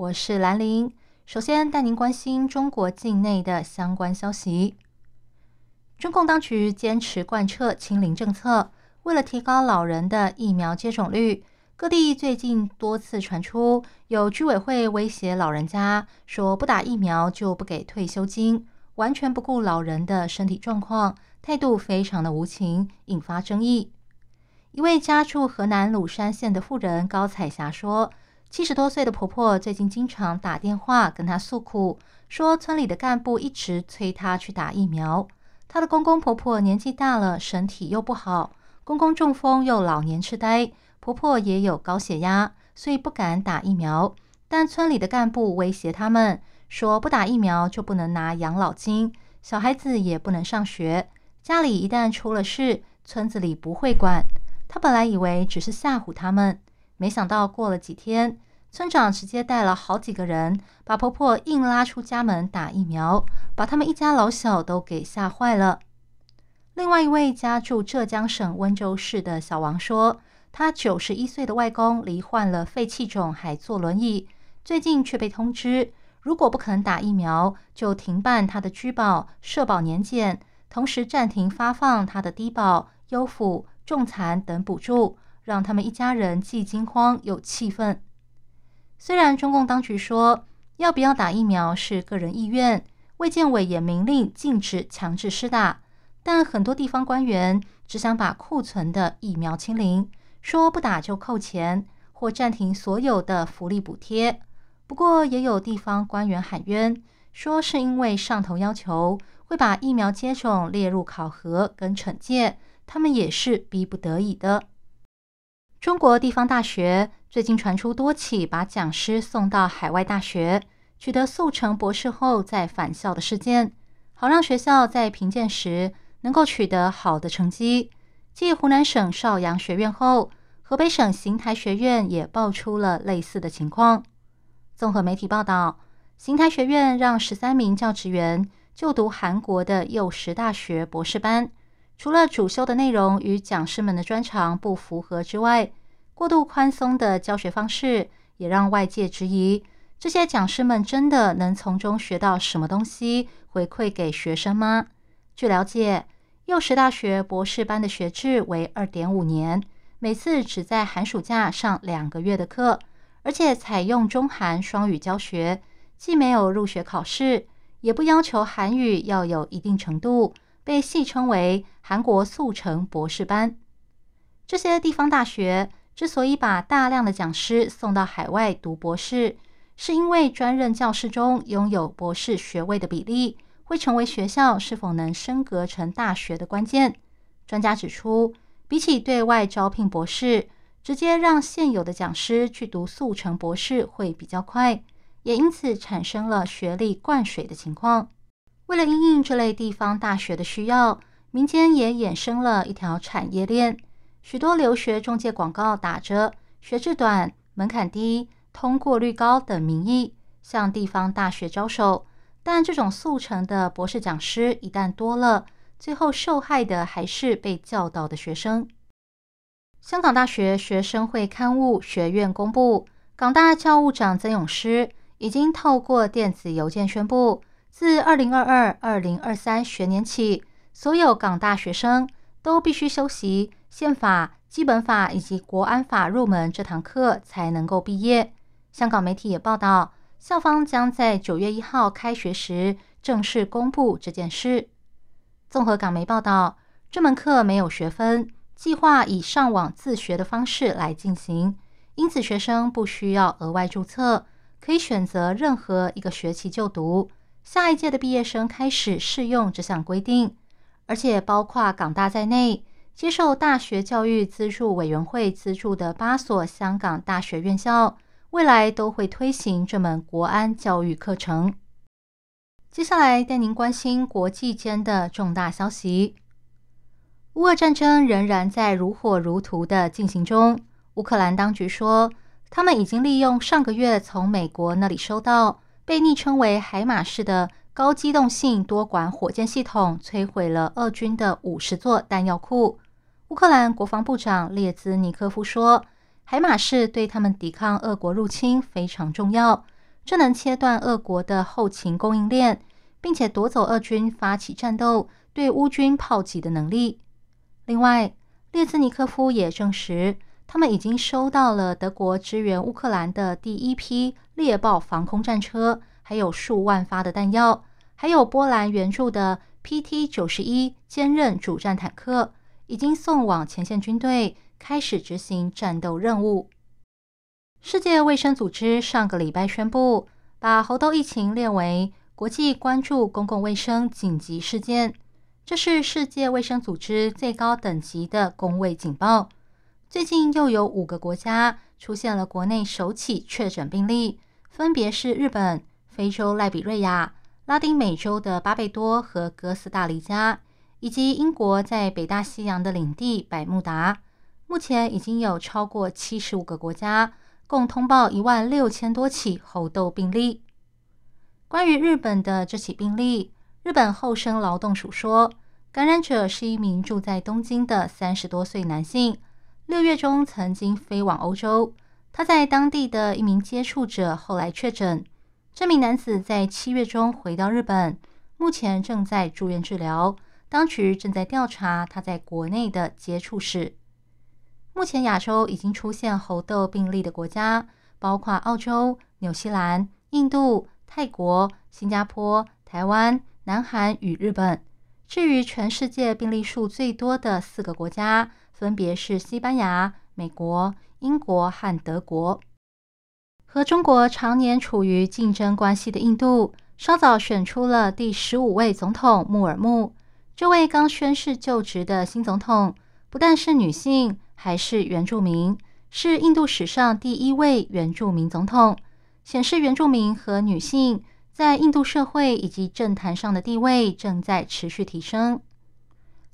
我是兰玲。首先带您关心中国境内的相关消息。中共当局坚持贯彻“清零”政策，为了提高老人的疫苗接种率，各地最近多次传出有居委会威胁老人家，说不打疫苗就不给退休金，完全不顾老人的身体状况，态度非常的无情，引发争议。一位家住河南鲁山县的妇人高彩霞说：“七十多岁的婆婆最近经常打电话跟她诉苦，说村里的干部一直催她去打疫苗。”她的公公婆婆年纪大了，身体又不好，公公中风又老年痴呆，婆婆也有高血压，所以不敢打疫苗。但村里的干部威胁他们说，不打疫苗就不能拿养老金，小孩子也不能上学，家里一旦出了事，村子里不会管。她本来以为只是吓唬他们，没想到过了几天。村长直接带了好几个人，把婆婆硬拉出家门打疫苗，把他们一家老小都给吓坏了。另外一位家住浙江省温州市的小王说，他九十一岁的外公罹患了肺气肿，还坐轮椅，最近却被通知，如果不肯打疫苗，就停办他的居保、社保年检，同时暂停发放他的低保、优抚、重残等补助，让他们一家人既惊慌又气愤。虽然中共当局说要不要打疫苗是个人意愿，卫健委也明令禁止强制施打，但很多地方官员只想把库存的疫苗清零，说不打就扣钱或暂停所有的福利补贴。不过，也有地方官员喊冤，说是因为上头要求会把疫苗接种列入考核跟惩戒，他们也是逼不得已的。中国地方大学最近传出多起把讲师送到海外大学取得速成博士后再返校的事件，好让学校在评鉴时能够取得好的成绩。继湖南省邵阳学院后，河北省邢台学院也爆出了类似的情况。综合媒体报道，邢台学院让十三名教职员就读韩国的幼师大学博士班。除了主修的内容与讲师们的专长不符合之外，过度宽松的教学方式也让外界质疑：这些讲师们真的能从中学到什么东西，回馈给学生吗？据了解，幼师大学博士班的学制为二点五年，每次只在寒暑假上两个月的课，而且采用中韩双语教学，既没有入学考试，也不要求韩语要有一定程度。被戏称为“韩国速成博士班”。这些地方大学之所以把大量的讲师送到海外读博士，是因为专任教师中拥有博士学位的比例会成为学校是否能升格成大学的关键。专家指出，比起对外招聘博士，直接让现有的讲师去读速成博士会比较快，也因此产生了学历灌水的情况。为了应应这类地方大学的需要，民间也衍生了一条产业链。许多留学中介广告打着学制短、门槛低、通过率高等名义向地方大学招手，但这种速成的博士讲师一旦多了，最后受害的还是被教导的学生。香港大学学生会刊物学院公布，港大教务长曾永诗已经透过电子邮件宣布。自二零二二、二零二三学年起，所有港大学生都必须修习宪法、基本法以及国安法入门这堂课才能够毕业。香港媒体也报道，校方将在九月一号开学时正式公布这件事。综合港媒报道，这门课没有学分，计划以上网自学的方式来进行，因此学生不需要额外注册，可以选择任何一个学期就读。下一届的毕业生开始适用这项规定，而且包括港大在内，接受大学教育资助委员会资助的八所香港大学院校，未来都会推行这门国安教育课程。接下来带您关心国际间的重大消息。乌俄战争仍然在如火如荼的进行中。乌克兰当局说，他们已经利用上个月从美国那里收到被昵称为“海马式”的高机动性多管火箭系统，摧毁了俄军的五十座弹药库。乌克兰国防部长列兹尼科夫说：“海马式对他们抵抗俄国入侵非常重要。”这能切断俄国的后勤供应链，并且夺走俄军发起战斗对乌军炮击的能力。另外，列兹尼科夫也证实，他们已经收到了德国支援乌克兰的第一批猎豹防空战车，还有数万发的弹药，还有波兰援助的 PT 九十一坚韧主战坦克，已经送往前线军队，开始执行战斗任务。世界卫生组织上个礼拜宣布，把猴痘疫情列为国际关注公共卫生紧急事件。这是世界卫生组织最高等级的公卫警报。最近又有五个国家出现了国内首起确诊病例，分别是日本、非洲赖比瑞亚、拉丁美洲的巴贝多和哥斯达黎加，以及英国在北大西洋的领地百慕达。目前已经有超过七十五个国家。共通报一万六千多起猴痘病例。关于日本的这起病例，日本厚生劳动署说，感染者是一名住在东京的三十多岁男性，六月中曾经飞往欧洲。他在当地的一名接触者后来确诊。这名男子在七月中回到日本，目前正在住院治疗。当局正在调查他在国内的接触史。目前，亚洲已经出现猴痘病例的国家包括澳洲、纽西兰、印度、泰国、新加坡、台湾、南韩与日本。至于全世界病例数最多的四个国家，分别是西班牙、美国、英国和德国。和中国常年处于竞争关系的印度，稍早选出了第十五位总统穆尔穆。这位刚宣誓就职的新总统，不但是女性。还是原住民，是印度史上第一位原住民总统，显示原住民和女性在印度社会以及政坛上的地位正在持续提升。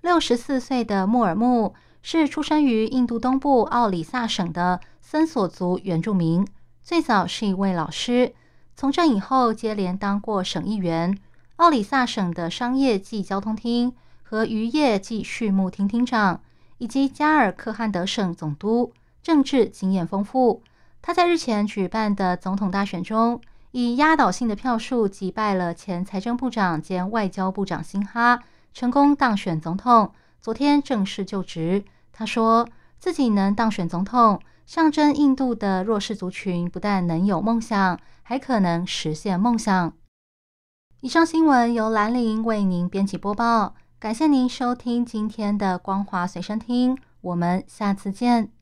六十四岁的穆尔穆是出生于印度东部奥里萨省的森索族原住民，最早是一位老师，从政以后接连当过省议员、奥里萨省的商业暨交通厅和渔业暨畜牧厅厅长。以及加尔克汗德省总督，政治经验丰富。他在日前举办的总统大选中，以压倒性的票数击败了前财政部长兼外交部长辛哈，成功当选总统。昨天正式就职。他说自己能当选总统，象征印度的弱势族群不但能有梦想，还可能实现梦想。以上新闻由兰陵为您编辑播报。感谢您收听今天的光华随身听，我们下次见。